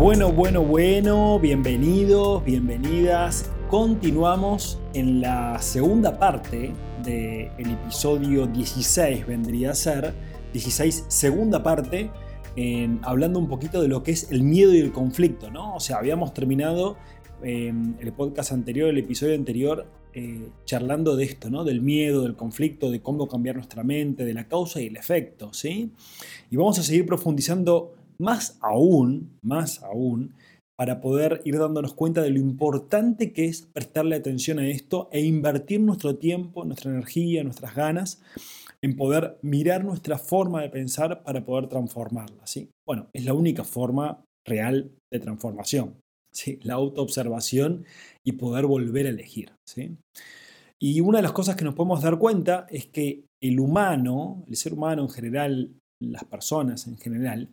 Bueno, bueno, bueno, bienvenidos, bienvenidas. Continuamos en la segunda parte del episodio 16, vendría a ser 16, segunda parte, en, hablando un poquito de lo que es el miedo y el conflicto, ¿no? O sea, habíamos terminado en el podcast anterior, el episodio anterior, eh, charlando de esto, ¿no? Del miedo, del conflicto, de cómo cambiar nuestra mente, de la causa y el efecto, ¿sí? Y vamos a seguir profundizando más aún, más aún, para poder ir dándonos cuenta de lo importante que es prestarle atención a esto e invertir nuestro tiempo, nuestra energía, nuestras ganas en poder mirar nuestra forma de pensar para poder transformarla. ¿sí? Bueno, es la única forma real de transformación, ¿sí? la autoobservación y poder volver a elegir. ¿sí? Y una de las cosas que nos podemos dar cuenta es que el humano, el ser humano en general, las personas en general,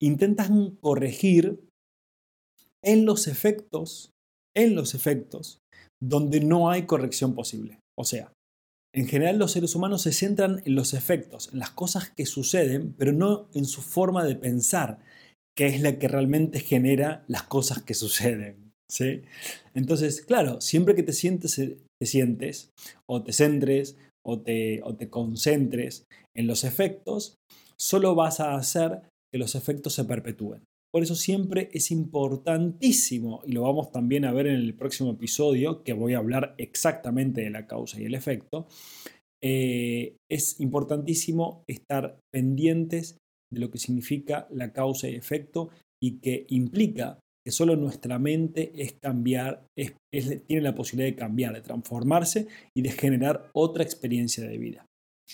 intentan corregir en los efectos, en los efectos donde no hay corrección posible. O sea, en general los seres humanos se centran en los efectos, en las cosas que suceden, pero no en su forma de pensar, que es la que realmente genera las cosas que suceden. ¿sí? Entonces, claro, siempre que te sientes, te sientes o te centres o te, o te concentres en los efectos, solo vas a hacer que los efectos se perpetúen. Por eso siempre es importantísimo, y lo vamos también a ver en el próximo episodio, que voy a hablar exactamente de la causa y el efecto, eh, es importantísimo estar pendientes de lo que significa la causa y efecto y que implica que solo nuestra mente es cambiar, tiene la posibilidad de cambiar, de transformarse y de generar otra experiencia de vida.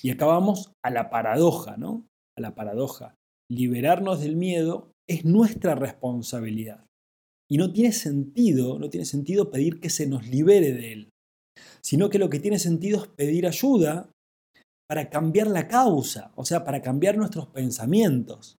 Y acabamos a la paradoja, ¿no? A la paradoja liberarnos del miedo es nuestra responsabilidad. Y no tiene sentido, no tiene sentido pedir que se nos libere de él, sino que lo que tiene sentido es pedir ayuda para cambiar la causa, o sea, para cambiar nuestros pensamientos.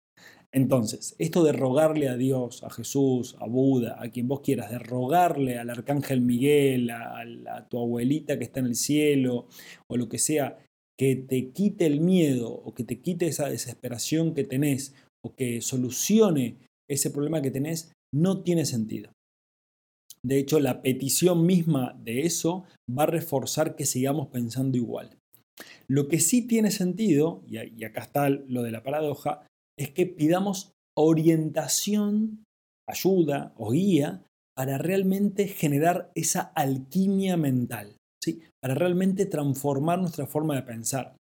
Entonces, esto de rogarle a Dios, a Jesús, a Buda, a quien vos quieras, de rogarle al arcángel Miguel, a, a, tu abuelita que está en el cielo, o lo que sea, que te quite el miedo o que te quite esa desesperación que tenés o que solucione ese problema que tenés, no tiene sentido. De hecho, la petición misma de eso va a reforzar que sigamos pensando igual. Lo que sí tiene sentido, y acá está lo de la paradoja, es que pidamos orientación, ayuda o guía para realmente generar esa alquimia mental para realmente transformar nuestra forma de pensar.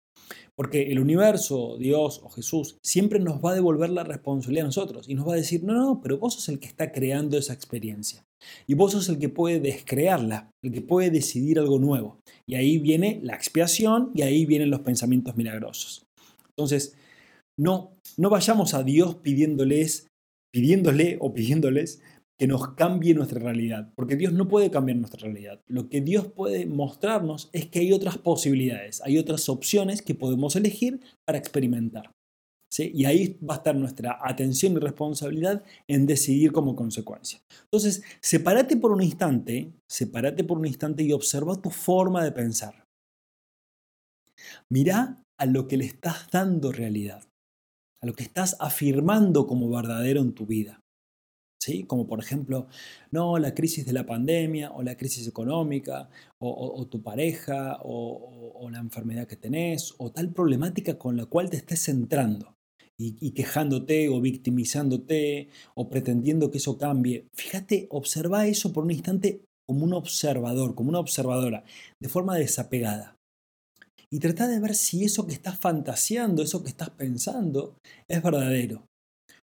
Porque el universo, Dios o Jesús, siempre nos va a devolver la responsabilidad a nosotros y nos va a decir, no, no, pero vos sos el que está creando esa experiencia. Y vos sos el que puede descrearla, el que puede decidir algo nuevo. Y ahí viene la expiación y ahí vienen los pensamientos milagrosos. Entonces, no, no vayamos a Dios pidiéndoles, pidiéndole o pidiéndoles que nos cambie nuestra realidad, porque Dios no puede cambiar nuestra realidad. Lo que Dios puede mostrarnos es que hay otras posibilidades, hay otras opciones que podemos elegir para experimentar. ¿sí? Y ahí va a estar nuestra atención y responsabilidad en decidir como consecuencia. Entonces, sepárate por un instante, sepárate por un instante y observa tu forma de pensar. Mira a lo que le estás dando realidad, a lo que estás afirmando como verdadero en tu vida. Como por ejemplo, no, la crisis de la pandemia o la crisis económica o, tu pareja o, la enfermedad que tenés o tal problemática con la cual te estés centrando y, y quejándote o victimizándote o pretendiendo que eso cambie. Fíjate, observa eso por un instante como un observador, como una observadora, de forma desapegada. Y trata de ver si eso que estás fantaseando, eso que estás pensando, es verdadero.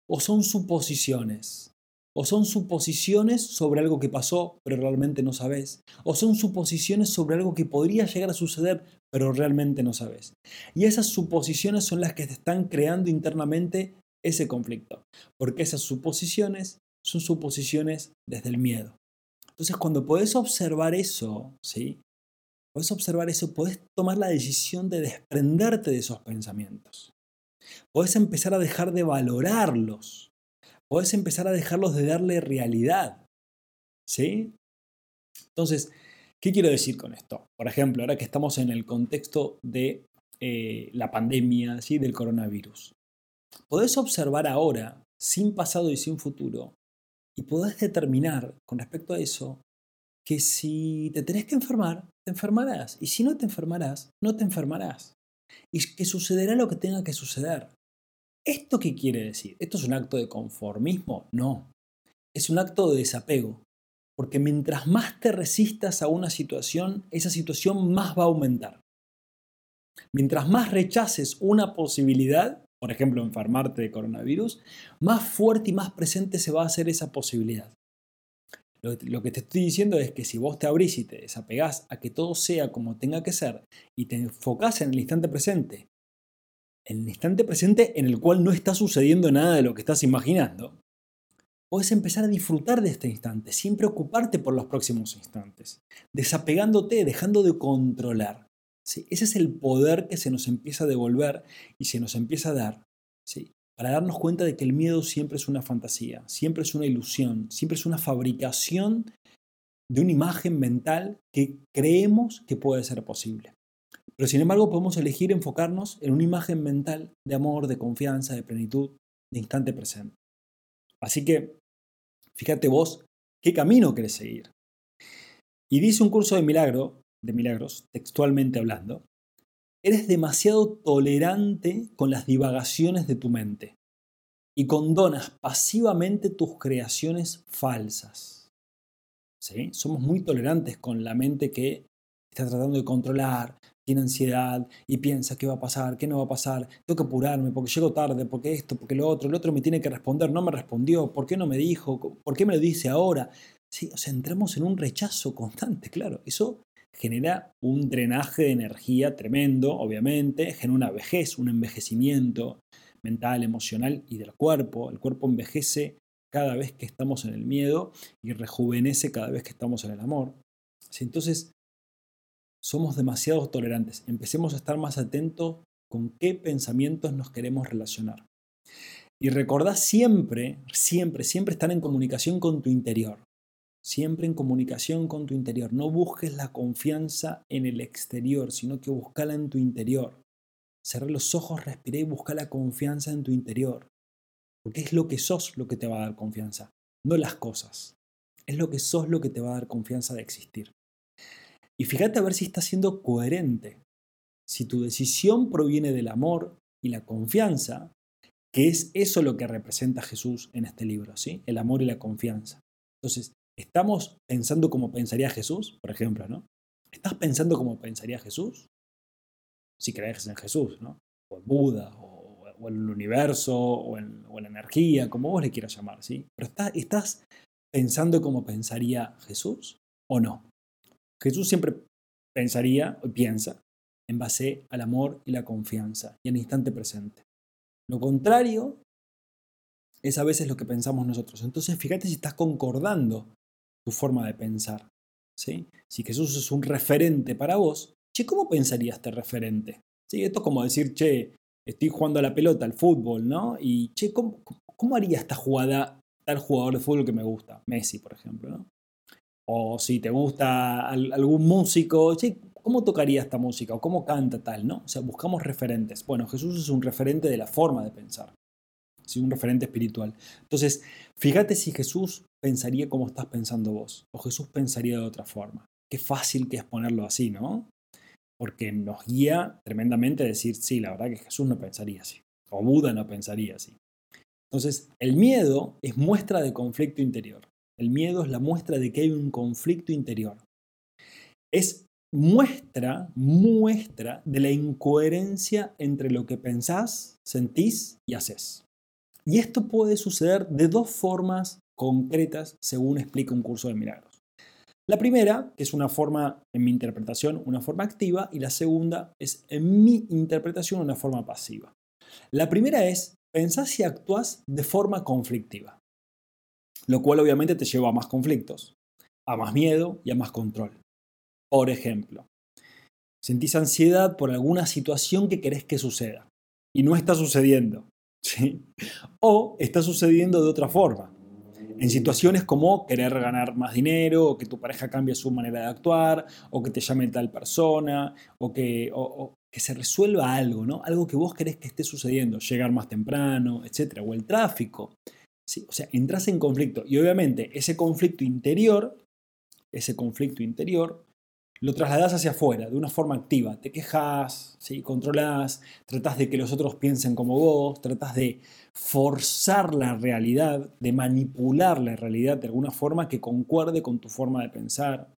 O son suposiciones. O son suposiciones sobre algo que pasó, pero realmente no sabes. O son suposiciones sobre algo que podría llegar a suceder, pero realmente no sabes. Y esas suposiciones son las que te están creando internamente ese conflicto. Porque esas suposiciones son suposiciones desde el miedo. Entonces, cuando podés observar eso, ¿sí? Podés observar eso, podés tomar la decisión de desprenderte de esos pensamientos. Podés empezar a dejar de valorarlos. Podés empezar a dejarlos de darle realidad. ¿Sí? Entonces, ¿qué quiero decir con esto? Por ejemplo, ahora que estamos en el contexto de eh, la pandemia, ¿sí? del coronavirus. Podés observar ahora, sin pasado y sin futuro, y podés determinar con respecto a eso que si te tenés que enfermar, te enfermarás. Y si no te enfermarás, no te enfermarás. Y que sucederá lo que tenga que suceder. ¿Esto qué quiere decir? ¿Esto es un acto de conformismo? No. Es un acto de desapego. Porque mientras más te resistas a una situación, esa situación más va a aumentar. Mientras más rechaces una posibilidad, por ejemplo, enfermarte de coronavirus, más fuerte y más presente se va a hacer esa posibilidad. Lo, que te estoy diciendo es que si vos te abrís y te desapegás a que todo sea como tenga que ser y te enfocás en el instante presente, en el instante presente en el cual no está sucediendo nada de lo que estás imaginando, puedes empezar a disfrutar de este instante sin preocuparte por los próximos instantes, desapegándote, dejando de controlar. ¿sí? Ese es el poder que se nos empieza a devolver y se nos empieza a dar. ¿sí? para darnos cuenta de que el miedo siempre es una fantasía, siempre es una ilusión, siempre es una fabricación de una imagen mental que creemos que puede ser posible. Pero sin embargo podemos elegir enfocarnos en una imagen mental de amor, de confianza, de plenitud, de instante presente. Así que, fíjate vos, ¿qué camino querés seguir? Y dice un curso de milagro, de milagros, textualmente hablando, Eres demasiado tolerante con las divagaciones de tu mente y condonas pasivamente tus creaciones falsas. ¿Sí? Somos muy tolerantes con la mente que está tratando de controlar, tiene ansiedad y piensa qué va a pasar, qué no va a pasar, tengo que apurarme porque llego tarde, porque esto, porque lo otro, el otro me tiene que responder, no me respondió, ¿por qué no me dijo? ¿Por qué me lo dice ahora? Sí, o sea, entramos en un rechazo constante, claro. Eso genera un drenaje de energía tremendo, obviamente, genera una vejez, un envejecimiento mental, emocional y del cuerpo. El cuerpo envejece cada vez que estamos en el miedo y rejuvenece cada vez que estamos en el amor. Entonces, somos demasiado tolerantes. Empecemos a estar más atentos con qué pensamientos nos queremos relacionar. Y recordá siempre, siempre, siempre estar en comunicación con tu interior siempre en comunicación con tu interior. No busques la confianza en el exterior, sino que búscala en tu interior. Cerra los ojos, respira y busca la confianza en tu interior. Porque es lo que sos lo que te va a dar confianza, no las cosas. Es lo que sos lo que te va a dar confianza de existir. Y fíjate a ver si estás siendo coherente. Si tu decisión proviene del amor y la confianza, que es eso lo que representa Jesús en este libro, ¿sí? El amor y la confianza. Entonces, ¿Estamos pensando como pensaría Jesús, por ejemplo, ¿no? ¿Estás pensando como pensaría Jesús? Si crees en Jesús, ¿no? O en Buda, o, en el universo, o en, la energía, como vos le quieras llamar, ¿sí? Pero ¿estás pensando como pensaría Jesús o no? Jesús siempre pensaría o piensa en base al amor y la confianza y el instante presente. Lo contrario es a veces lo que pensamos nosotros. Entonces, fíjate si estás concordando tu forma de pensar. ¿sí? Si Jesús es un referente para vos, che, ¿cómo pensaría este referente? ¿Sí? Esto es como decir, che, estoy jugando a la pelota, al fútbol, ¿no? Y, che, ¿cómo, haría esta jugada tal jugador de fútbol que me gusta? Messi, por ejemplo, ¿no? O si te gusta algún músico, ¿cómo tocaría esta música? O cómo canta tal, ¿no? O sea, buscamos referentes. Bueno, Jesús es un referente de la forma de pensar. ¿sí? Un referente espiritual. Entonces, fíjate si Jesús pensaría como estás pensando vos, o Jesús pensaría de otra forma. Qué fácil que es ponerlo así, ¿no? Porque nos guía tremendamente a decir, sí, la verdad que Jesús no pensaría así, o Buda no pensaría así. Entonces, el miedo es muestra de conflicto interior. El miedo es la muestra de que hay un conflicto interior. Es muestra, muestra de la incoherencia entre lo que pensás, sentís y haces. Y esto puede suceder de dos formas concretas según explica un curso de milagros. La primera, que es una forma, en mi interpretación, una forma activa, y la segunda es, en mi interpretación, una forma pasiva. La primera es, pensás y actúas de forma conflictiva, lo cual obviamente te lleva a más conflictos. a más miedo y a más control. Por ejemplo, sentís ansiedad por alguna situación que querés que suceda y no está sucediendo. ¿sí? O está sucediendo de otra forma. En situaciones como querer ganar más dinero, o que tu pareja cambie su manera de actuar, o que te llame tal persona, o que, que se resuelva algo, ¿no? Algo que vos querés que esté sucediendo, llegar más temprano, etc. O el tráfico. O sea, entras en conflicto. Y obviamente ese conflicto interior, ese conflicto interior, lo trasladas hacia afuera de una forma activa. Te quejas, ¿sí? controlas, tratas de que los otros piensen como vos, tratas de forzar la realidad, de manipular la realidad de alguna forma que concuerde con tu forma de pensar.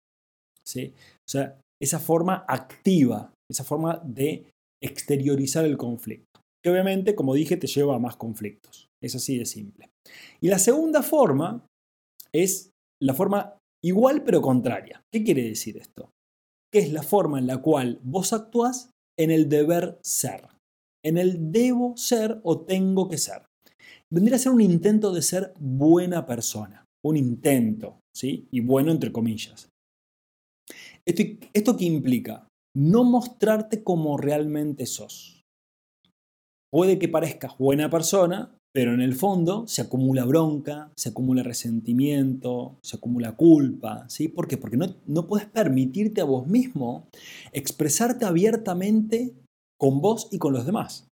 ¿sí? O sea, esa forma activa, esa forma de exteriorizar el conflicto. Que obviamente, como dije, te lleva a más conflictos. Es así de simple. Y la segunda forma es la forma igual pero contraria. ¿Qué quiere decir esto? Que es la forma en la cual vos actúas en el deber ser, en el debo ser o tengo que ser. Vendría a ser un intento de ser buena persona, un intento, ¿sí? Y bueno entre comillas. ¿Esto, esto qué implica? No mostrarte como realmente sos. Puede que parezcas buena persona, pero en el fondo se acumula bronca, se acumula resentimiento, se acumula culpa. ¿sí? ¿Por qué? Porque no, no puedes permitirte a vos mismo expresarte abiertamente con vos y con los demás.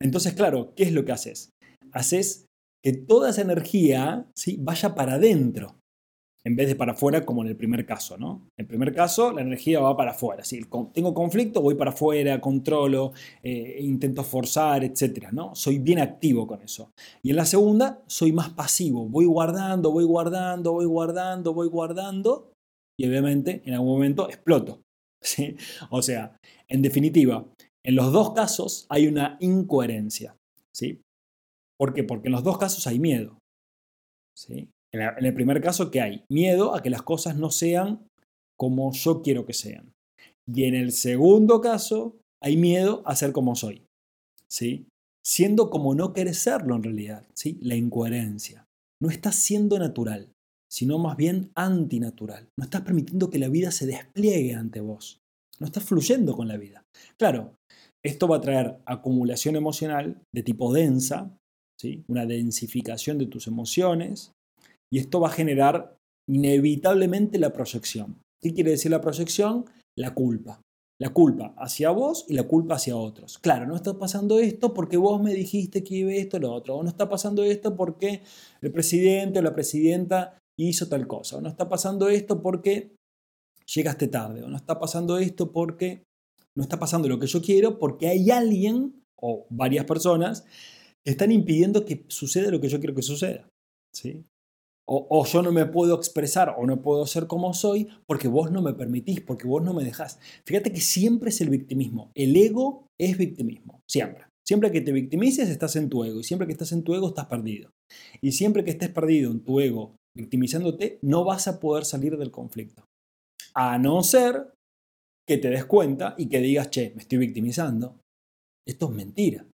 Entonces, claro, ¿qué es lo que haces? Haces que toda esa energía ¿sí? vaya para adentro en vez de para afuera como en el primer caso, ¿no? En el primer caso, la energía va para afuera. Si tengo conflicto, voy para afuera, controlo, eh, intento forzar, etc. ¿no? Soy bien activo con eso. Y en la segunda, soy más pasivo. Voy guardando, voy guardando, voy guardando, voy guardando. Y obviamente, en algún momento, exploto. ¿sí? O sea, en definitiva, en los dos casos hay una incoherencia. ¿sí? ¿Por qué? Porque en los dos casos hay miedo. ¿sí? En el primer caso, ¿qué hay? Miedo a que las cosas no sean como yo quiero que sean. Y en el segundo caso, hay miedo a ser como soy. ¿Sí? Siendo como no querés serlo en realidad. ¿sí? La incoherencia. No estás siendo natural, sino más bien antinatural. No estás permitiendo que la vida se despliegue ante vos. No estás fluyendo con la vida. Claro, esto va a traer acumulación emocional de tipo densa, ¿sí? una densificación de tus emociones, y esto va a generar inevitablemente la proyección. ¿Qué quiere decir la proyección? La culpa. La culpa hacia vos y la culpa hacia otros. Claro, no está pasando esto porque vos me dijiste que iba esto o lo otro. O no está pasando esto porque el presidente o la presidenta hizo tal cosa. O no está pasando esto porque llegaste tarde. O no está pasando esto porque no está pasando lo que yo quiero porque hay alguien o varias personas que están impidiendo que suceda lo que yo quiero que suceda. ¿sí? O, yo no me puedo expresar o no puedo ser como soy porque vos no me permitís, porque vos no me dejás. Fíjate que siempre es el victimismo. El ego es victimismo, siempre. Siempre que te victimices estás en tu ego y siempre que estás en tu ego estás perdido. Y siempre que estés perdido en tu ego victimizándote, no vas a poder salir del conflicto. A no ser que te des cuenta y que digas, che, me estoy victimizando. Esto es mentira.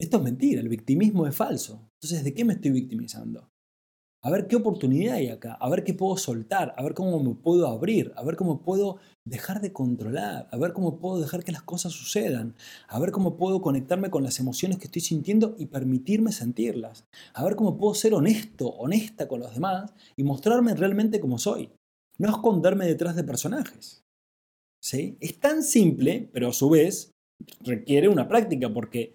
Esto es mentira, el victimismo es falso. Entonces, ¿de qué me estoy victimizando? A ver qué oportunidad hay acá, a ver qué puedo soltar, a ver cómo me puedo abrir, a ver cómo puedo dejar de controlar, a ver cómo puedo dejar que las cosas sucedan, a ver cómo puedo conectarme con las emociones que estoy sintiendo y permitirme sentirlas, a ver cómo puedo ser honesto, honesta con los demás y mostrarme realmente como soy, no esconderme detrás de personajes. ¿Sí? Es tan simple, pero a su vez requiere una práctica porque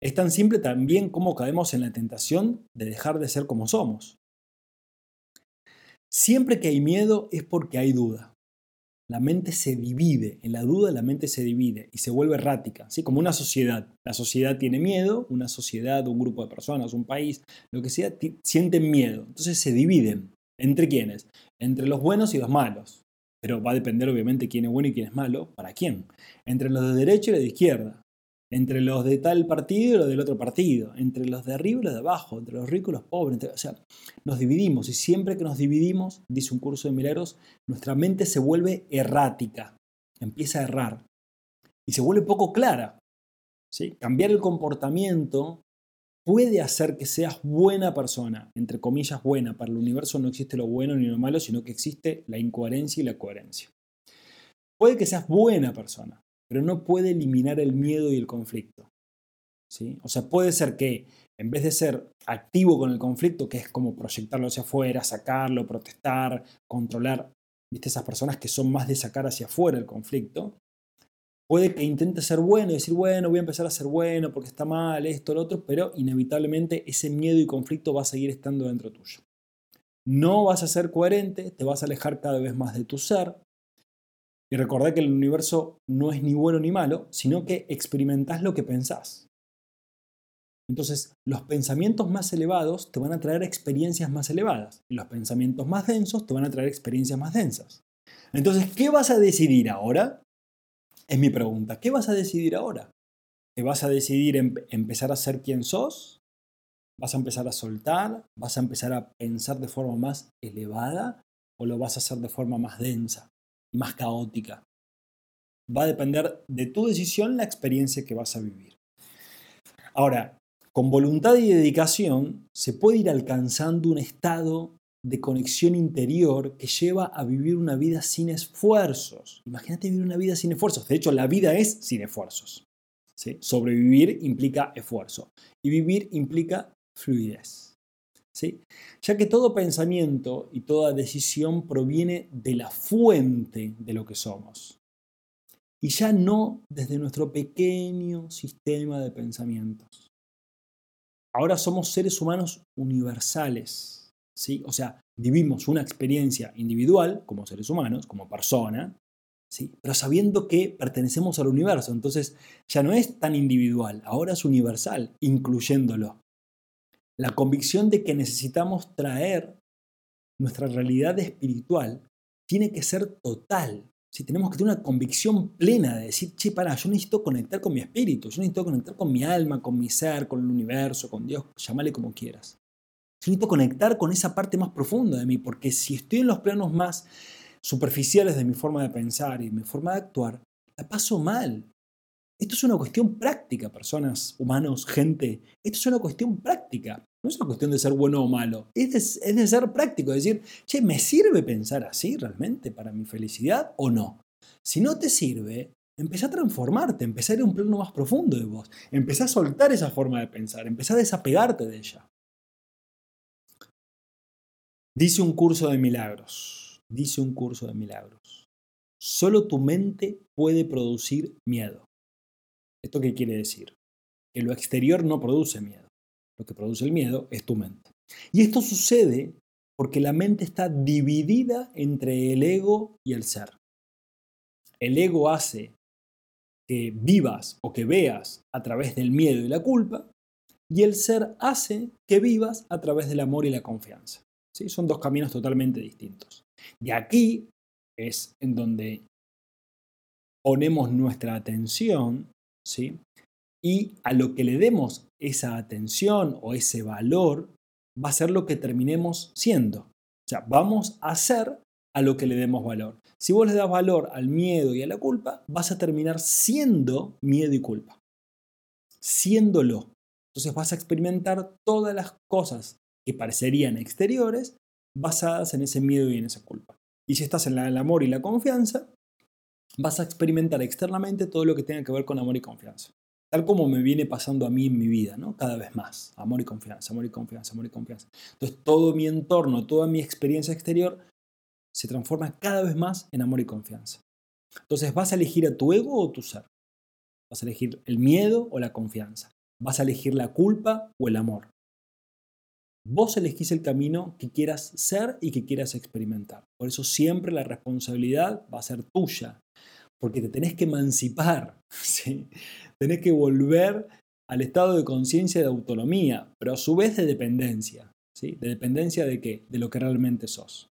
es tan simple también como caemos en la tentación de dejar de ser como somos. Siempre que hay miedo es porque hay duda. La mente se divide, en la duda la mente se divide y se vuelve errática, ¿sí? como una sociedad. La sociedad tiene miedo, una sociedad, un grupo de personas, un país, lo que sea, sienten miedo. Entonces se dividen. ¿Entre quiénes? Entre los buenos y los malos. Pero va a depender obviamente quién es bueno y quién es malo, para quién. Entre los de derecha y los de izquierda entre los de tal partido y los del otro partido, entre los de arriba y los de abajo, entre los ricos y los pobres. o sea, nos dividimos y siempre que nos dividimos, dice un curso de milagros, nuestra mente se vuelve errática, empieza a errar y se vuelve poco clara. ¿sí? Cambiar el comportamiento puede hacer que seas buena persona, entre comillas buena, para el universo no existe lo bueno ni lo malo, sino que existe la incoherencia y la coherencia. Puede que seas buena persona, pero no puede eliminar el miedo y el conflicto. ¿sí? O sea, puede ser que en vez de ser activo con el conflicto, que es como proyectarlo hacia afuera, sacarlo, protestar, controlar, ¿viste? Esas personas que son más de sacar hacia afuera el conflicto, puede que intente ser bueno y decir, bueno, voy a empezar a ser bueno porque está mal, esto, lo otro, pero inevitablemente ese miedo y conflicto va a seguir estando dentro tuyo. No vas a ser coherente, te vas a alejar cada vez más de tu ser. Y recordá que el universo no es ni bueno ni malo, sino que experimentás lo que pensás. Entonces, los pensamientos más elevados te van a traer experiencias más elevadas y los pensamientos más densos te van a traer experiencias más densas. Entonces, ¿qué vas a decidir ahora? Es mi pregunta. ¿Qué vas a decidir ahora? ¿Te vas a decidir empezar a ser quien sos? ¿Vas a empezar a soltar? ¿Vas a empezar a pensar de forma más elevada? ¿O lo vas a hacer de forma más densa más caótica? Va a depender de tu decisión la experiencia que vas a vivir. Ahora, con voluntad y dedicación se puede ir alcanzando un estado de conexión interior que lleva a vivir una vida sin esfuerzos. Imagínate vivir una vida sin esfuerzos. De hecho, la vida es sin esfuerzos. Sobrevivir implica esfuerzo y vivir implica fluidez. Ya que todo pensamiento y toda decisión proviene de la fuente de lo que somos. Y ya no desde nuestro pequeño sistema de pensamientos. Ahora somos seres humanos universales. O sea, vivimos una experiencia individual como seres humanos, como persona. Pero sabiendo que pertenecemos al universo, entonces ya no es tan individual, ahora es universal, incluyéndolo. La convicción de que necesitamos traer nuestra realidad espiritual tiene que ser total, si tenemos que tener una convicción plena de decir, che, para, yo necesito conectar con mi espíritu, yo necesito conectar con mi alma, con mi ser, con el universo, con Dios, llámale como quieras. Yo necesito conectar con esa parte más profunda de mí, porque si estoy en los planos más superficiales de mi forma de pensar y mi forma de actuar, la paso mal. Esto es una cuestión práctica, personas, humanos, gente. Esto es una cuestión práctica. No es una cuestión de ser bueno o malo. Es de, ser práctico. Es decir, che, ¿me sirve pensar así realmente para mi felicidad o no? Si no te sirve, empecé a transformarte, empecé a ir a un plano más profundo de vos. Empecé a soltar esa forma de pensar, empecé a desapegarte de ella. Dice un curso de milagros. Dice un curso de milagros. Solo tu mente puede producir miedo. ¿Esto qué quiere decir? Que lo exterior no produce miedo. Lo que produce el miedo es tu mente. Y esto sucede porque la mente está dividida entre el ego y el ser. El ego hace que vivas o que veas a través del miedo y la culpa, y el ser hace que vivas a través del amor y la confianza. ¿Sí? Son dos caminos totalmente distintos. Y aquí es en donde ponemos nuestra atención ¿sí? Y a lo que le demos esa atención o ese valor va a ser lo que terminemos siendo. O sea, vamos a ser a lo que le demos valor. Si vos le das valor al miedo y a la culpa, vas a terminar siendo miedo y culpa. Siéndolo. Entonces vas a experimentar todas las cosas que parecerían exteriores basadas en ese miedo y en esa culpa. Y si estás en el amor y la confianza, vas a experimentar externamente todo lo que tenga que ver con amor y confianza. Tal como me viene pasando a mí en mi vida, ¿no? Cada vez más. Amor y confianza, amor y confianza, amor y confianza. Entonces todo mi entorno, toda mi experiencia exterior se transforma cada vez más en amor y confianza. Entonces vas a elegir a tu ego o tu ser. Vas a elegir el miedo o la confianza. Vas a elegir la culpa o el amor. Vos elegís el camino que quieras ser y que quieras experimentar. Por eso siempre la responsabilidad va a ser tuya, porque te tenés que emancipar, ¿sí? tenés que volver al estado de conciencia de autonomía, pero a su vez de dependencia. ¿sí? ¿De dependencia de qué? De lo que realmente sos.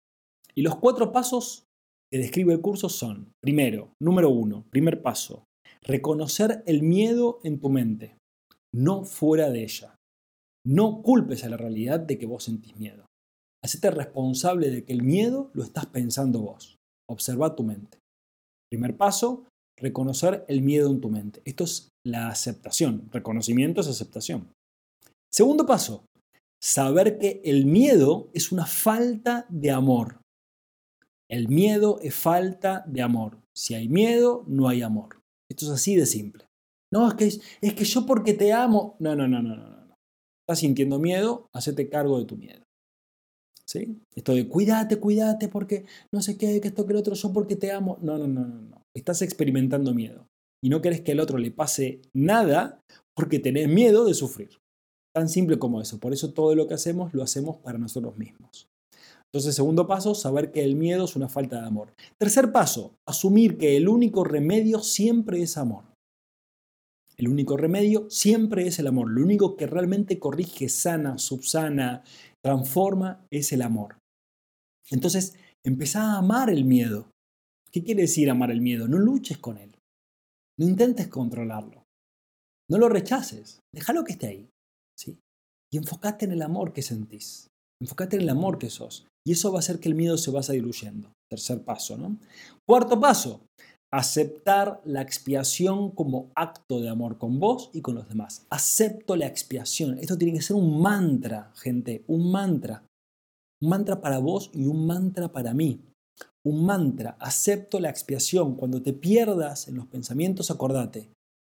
Y los cuatro pasos que describe el curso son, primero, número uno, primer paso, reconocer el miedo en tu mente, no fuera de ella. No culpes a la realidad de que vos sentís miedo. Hacete responsable de que el miedo lo estás pensando vos. Observa tu mente. Primer paso, reconocer el miedo en tu mente. Esto es la aceptación. Reconocimiento es aceptación. Segundo paso, saber que el miedo es una falta de amor. El miedo es falta de amor. Si hay miedo, no hay amor. Esto es así de simple. No, es que, es que yo porque te amo. No, no, no, no, no. no. Estás sintiendo miedo, hacete cargo de tu miedo. Esto de cuídate, cuídate porque no sé qué, que esto, que el otro, yo porque te amo. No, no, no, no, no. Estás experimentando miedo. Y no querés que al otro le pase nada porque tenés miedo de sufrir. Tan simple como eso. Por eso todo lo que hacemos lo hacemos para nosotros mismos. Entonces, segundo paso, saber que el miedo es una falta de amor. Tercer paso, asumir que el único remedio siempre es amor. El único remedio siempre es el amor. Lo único que realmente corrige, sana, subsana, transforma es el amor. Entonces, empezá a amar el miedo. ¿Qué quiere decir amar el miedo? No luches con él. No intentes controlarlo. No lo rechaces. Déjalo que esté ahí. ¿sí? Y enfócate en el amor que sentís. Enfócate en el amor que sos. Y eso va a hacer que el miedo se vaya diluyendo. Tercer paso, ¿no? Cuarto paso, aceptar la expiación como acto de amor con vos y con los demás. Acepto la expiación. Esto tiene que ser un mantra, gente, un mantra. Un mantra para vos y un mantra para mí. Un mantra, acepto la expiación. Cuando te pierdas en los pensamientos, acordate.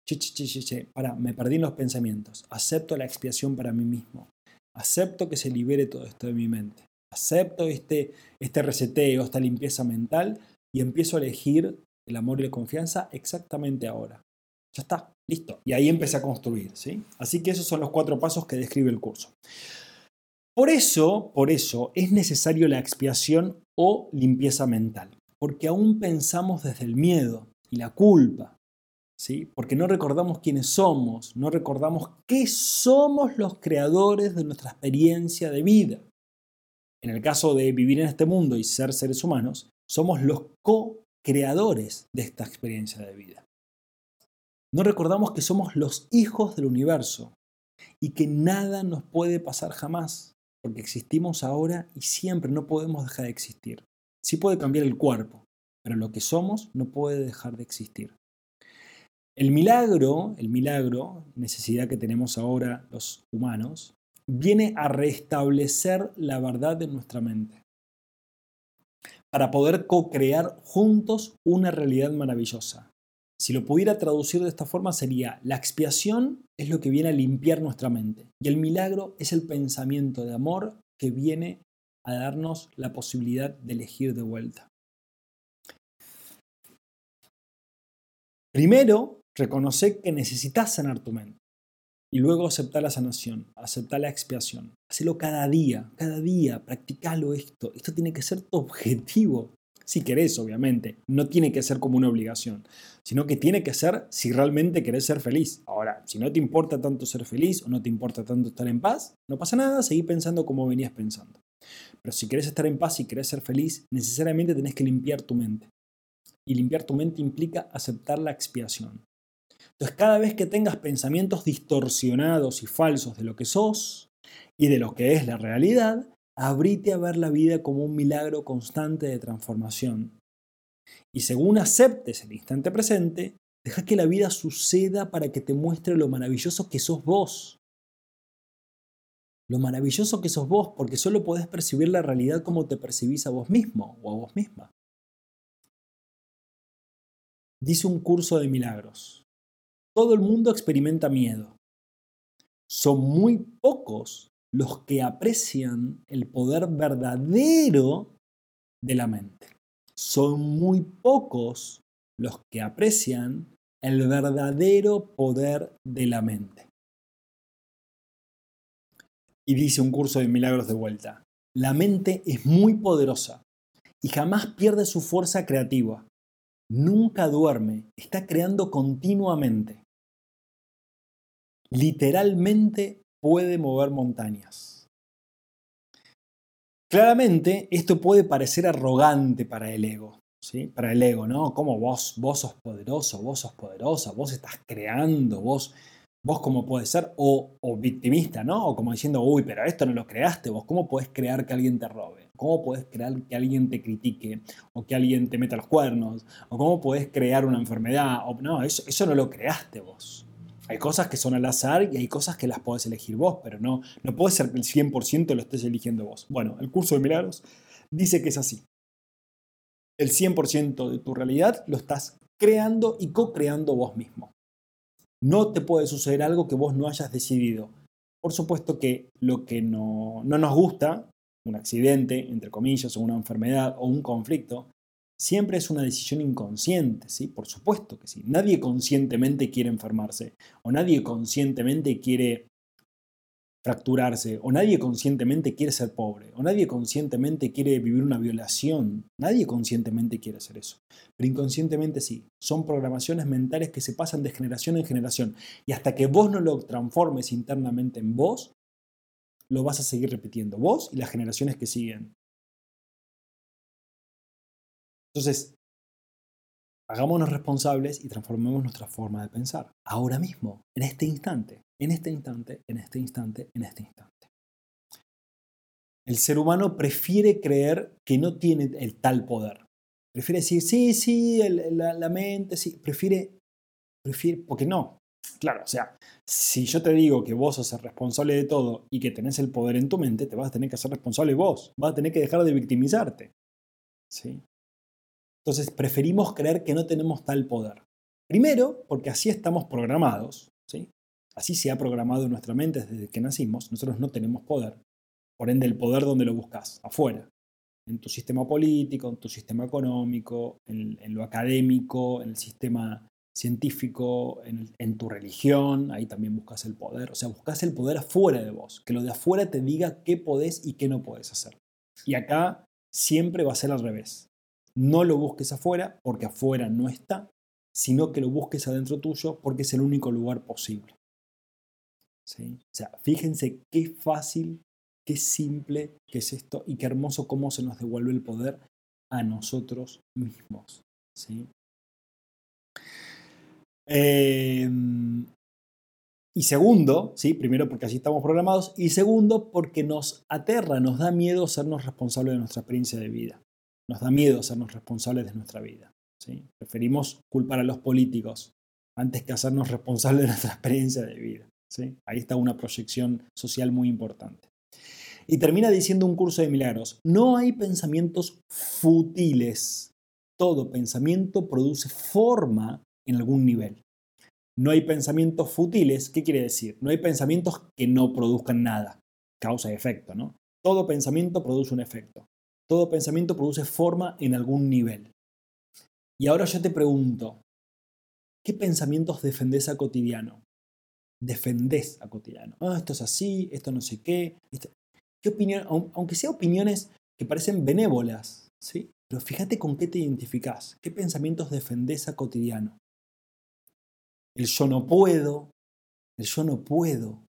Che, che, che, che, para, me perdí en los pensamientos. Acepto la expiación para mí mismo. Acepto que se libere todo esto de mi mente acepto este, este reseteo, esta limpieza mental y empiezo a elegir el amor y la confianza exactamente ahora. Ya está, listo. Y ahí empecé a construir, ¿sí? Así que esos son los cuatro pasos que describe el curso. Por eso, por eso es necesario la expiación o limpieza mental, porque aún pensamos desde el miedo y la culpa, ¿sí? Porque no recordamos quiénes somos, no recordamos qué somos los creadores de nuestra experiencia de vida en el caso de vivir en este mundo y ser seres humanos, somos los co-creadores de esta experiencia de vida. No recordamos que somos los hijos del universo y que nada nos puede pasar jamás, porque existimos ahora y siempre no podemos dejar de existir. Sí puede cambiar el cuerpo, pero lo que somos no puede dejar de existir. El milagro, el milagro, necesidad que tenemos ahora los humanos, viene a restablecer la verdad de nuestra mente, para poder co-crear juntos una realidad maravillosa. Si lo pudiera traducir de esta forma sería, la expiación es lo que viene a limpiar nuestra mente y el milagro es el pensamiento de amor que viene a darnos la posibilidad de elegir de vuelta. Primero, reconocer que necesitas sanar tu mente. Y luego aceptar la sanación, aceptar la expiación. Hacelo cada día, cada día, practicalo esto. Esto tiene que ser tu objetivo. Si querés, obviamente. No tiene que ser como una obligación, sino que tiene que ser si realmente querés ser feliz. Ahora, si no te importa tanto ser feliz o no te importa tanto estar en paz, no pasa nada, seguí pensando como venías pensando. Pero si querés estar en paz y querés ser feliz, necesariamente tenés que limpiar tu mente. Y limpiar tu mente implica aceptar la expiación. Entonces, cada vez que tengas pensamientos distorsionados y falsos de lo que sos y de lo que es la realidad, abrite a ver la vida como un milagro constante de transformación. Y según aceptes el instante presente, deja que la vida suceda para que te muestre lo maravilloso que sos vos. Lo maravilloso que sos vos, porque solo podés percibir la realidad como te percibís a vos mismo o a vos misma. Dice un curso de milagros. Todo el mundo experimenta miedo. Son muy pocos los que aprecian el poder verdadero de la mente. Son muy pocos los que aprecian el verdadero poder de la mente. Y dice un curso de milagros de vuelta, la mente es muy poderosa y jamás pierde su fuerza creativa. Nunca duerme, está creando continuamente literalmente puede mover montañas. Claramente esto puede parecer arrogante para el ego, ¿sí? Para el ego, ¿no? Como vos, vos sos poderoso, vos sos poderosa, vos estás creando, vos, vos cómo puede ser, o, o victimista, ¿no? O como diciendo, uy, pero esto no lo creaste vos, ¿cómo puedes crear que alguien te robe? ¿Cómo puedes crear que alguien te critique? ¿O que alguien te meta los cuernos? ¿O cómo puedes crear una enfermedad? O, no, eso no lo creaste vos. Hay cosas que son al azar y hay cosas que las podés elegir vos, pero no, no puede ser que el 100% lo estés eligiendo vos. Bueno, el curso de milagros dice que es así. El 100% de tu realidad lo estás creando y co-creando vos mismo. No te puede suceder algo que vos no hayas decidido. Por supuesto que lo que no, no nos gusta, un accidente, entre comillas, o una enfermedad o un conflicto, siempre es una decisión inconsciente, ¿sí? Por supuesto que sí. Nadie conscientemente quiere enfermarse, o nadie conscientemente quiere fracturarse, o nadie conscientemente quiere ser pobre, o nadie conscientemente quiere vivir una violación. Nadie conscientemente quiere hacer eso. Pero inconscientemente sí. Son programaciones mentales que se pasan de generación en generación. Y hasta que vos no lo transformes internamente en vos, lo vas a seguir repitiendo. Vos y las generaciones que siguen. Entonces, hagámonos responsables y transformemos nuestra forma de pensar. Ahora mismo, en este instante, en este instante, en este instante, en este instante. El ser humano prefiere creer que no tiene el tal poder. Prefiere decir, sí, sí, la, mente, sí. Prefiere, prefiere, porque no. Claro, o sea, si yo te digo que vos sos el responsable de todo y que tenés el poder en tu mente, te vas a tener que hacer responsable vos. Vas a tener que dejar de victimizarte. ¿Sí? Entonces preferimos creer que no tenemos tal poder. Primero, porque así estamos programados, ¿sí? así se ha programado en nuestra mente desde que nacimos, nosotros no tenemos poder. Por ende, el poder donde lo buscas, afuera, en tu sistema político, en tu sistema económico, en, lo académico, en el sistema científico, en, en, tu religión, ahí también buscas el poder. O sea, buscas el poder afuera de vos, que lo de afuera te diga qué podés y qué no podés hacer. Y acá siempre va a ser al revés. No lo busques afuera porque afuera no está, sino que lo busques adentro tuyo porque es el único lugar posible. ¿Sí? O sea, fíjense qué fácil, qué simple que es esto y qué hermoso cómo se nos devuelve el poder a nosotros mismos. ¿sí? Em, y segundo, ¿sí? primero porque así estamos programados, y segundo porque nos aterra, nos da miedo sernos responsables de nuestra experiencia de vida. Nos da miedo hacernos responsables de nuestra vida. ¿sí? Preferimos culpar a los políticos antes que hacernos responsables de nuestra experiencia de vida. ¿sí? Ahí está una proyección social muy importante. Y termina diciendo un curso de milagros, no hay pensamientos futiles. Todo pensamiento produce forma en algún nivel. No hay pensamientos futiles, ¿qué quiere decir? No hay pensamientos que no produzcan nada, causa y efecto, ¿no? Todo pensamiento produce un efecto. Todo pensamiento produce forma en algún nivel. Y ahora yo te pregunto, ¿qué pensamientos defendés a cotidiano? Defendés a cotidiano. Ah, esto es así, esto no sé qué. ¿Qué opinión, aunque sea opiniones que parecen benévolas, ¿sí? Pero fíjate con qué te identificás, qué pensamientos defendés a cotidiano. El yo no puedo, el yo no puedo.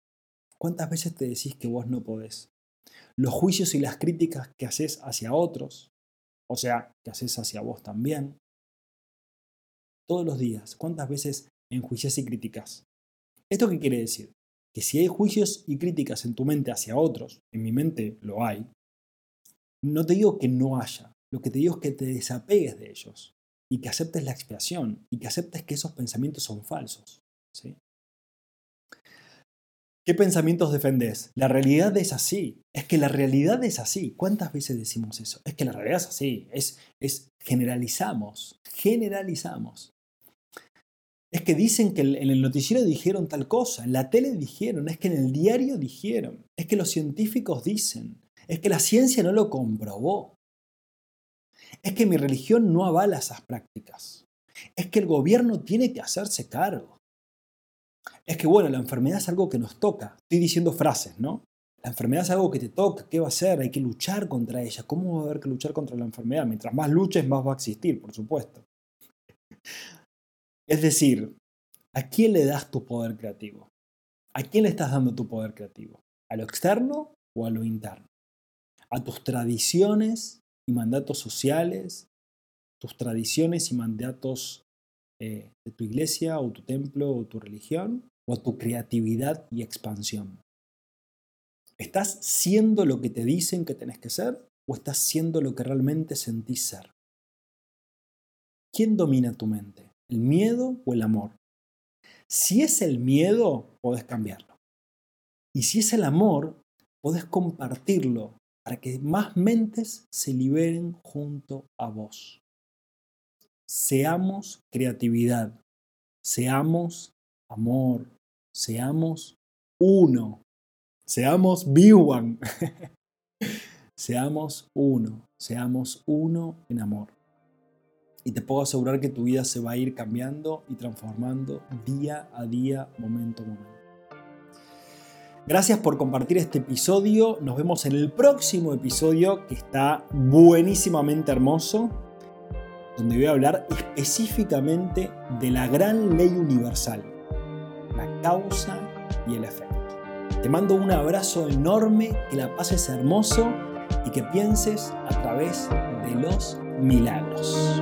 ¿Cuántas veces te decís que vos no podés? Los juicios y las críticas que haces hacia otros, o sea, que haces hacia vos también. Todos los días, ¿cuántas veces enjuicias y criticas? ¿Esto qué quiere decir? Que si hay juicios y críticas en tu mente hacia otros, en mi mente lo hay, no te digo que no haya, lo que te digo es que te desapegues de ellos y que aceptes la expiación y que aceptes que esos pensamientos son falsos. ¿Qué pensamientos defendés? La realidad es así. Es que la realidad es así. ¿Cuántas veces decimos eso? Es que la realidad es así. Es, es generalizamos. Generalizamos. Es que dicen que en el noticiero dijeron tal cosa, en la tele dijeron, es que en el diario dijeron, es que los científicos dicen, es que la ciencia no lo comprobó. Es que mi religión no avala esas prácticas. Es que el gobierno tiene que hacerse cargo es que, bueno, la enfermedad es algo que nos toca. Estoy diciendo frases, ¿no? La enfermedad es algo que te toca, ¿qué va a hacer? Hay que luchar contra ella. ¿Cómo va a haber que luchar contra la enfermedad? Mientras más luches, más va a existir, por supuesto. Es decir, ¿a quién le das tu poder creativo? ¿A quién le estás dando tu poder creativo? ¿A lo externo o a lo interno? ¿A tus tradiciones y mandatos sociales? ¿Tus tradiciones y mandatos eh, de tu iglesia o tu templo o tu religión o a tu creatividad y expansión. ¿Estás siendo lo que te dicen que tenés que ser o estás siendo lo que realmente sentís ser? ¿Quién domina tu mente? ¿El miedo o el amor? Si es el miedo, podés cambiarlo. Y si es el amor, podés compartirlo para que más mentes se liberen junto a vos. Seamos creatividad, seamos amor, seamos uno, seamos B1, seamos uno, seamos uno en amor. Y te puedo asegurar que tu vida se va a ir cambiando y transformando día a día, momento a momento. Gracias por compartir este episodio. Nos vemos en el próximo episodio que está buenísimamente hermoso, donde voy a hablar específicamente de la gran ley universal, causa y el efecto. Te mando un abrazo enorme, que la pases hermoso y que pienses a través de los milagros.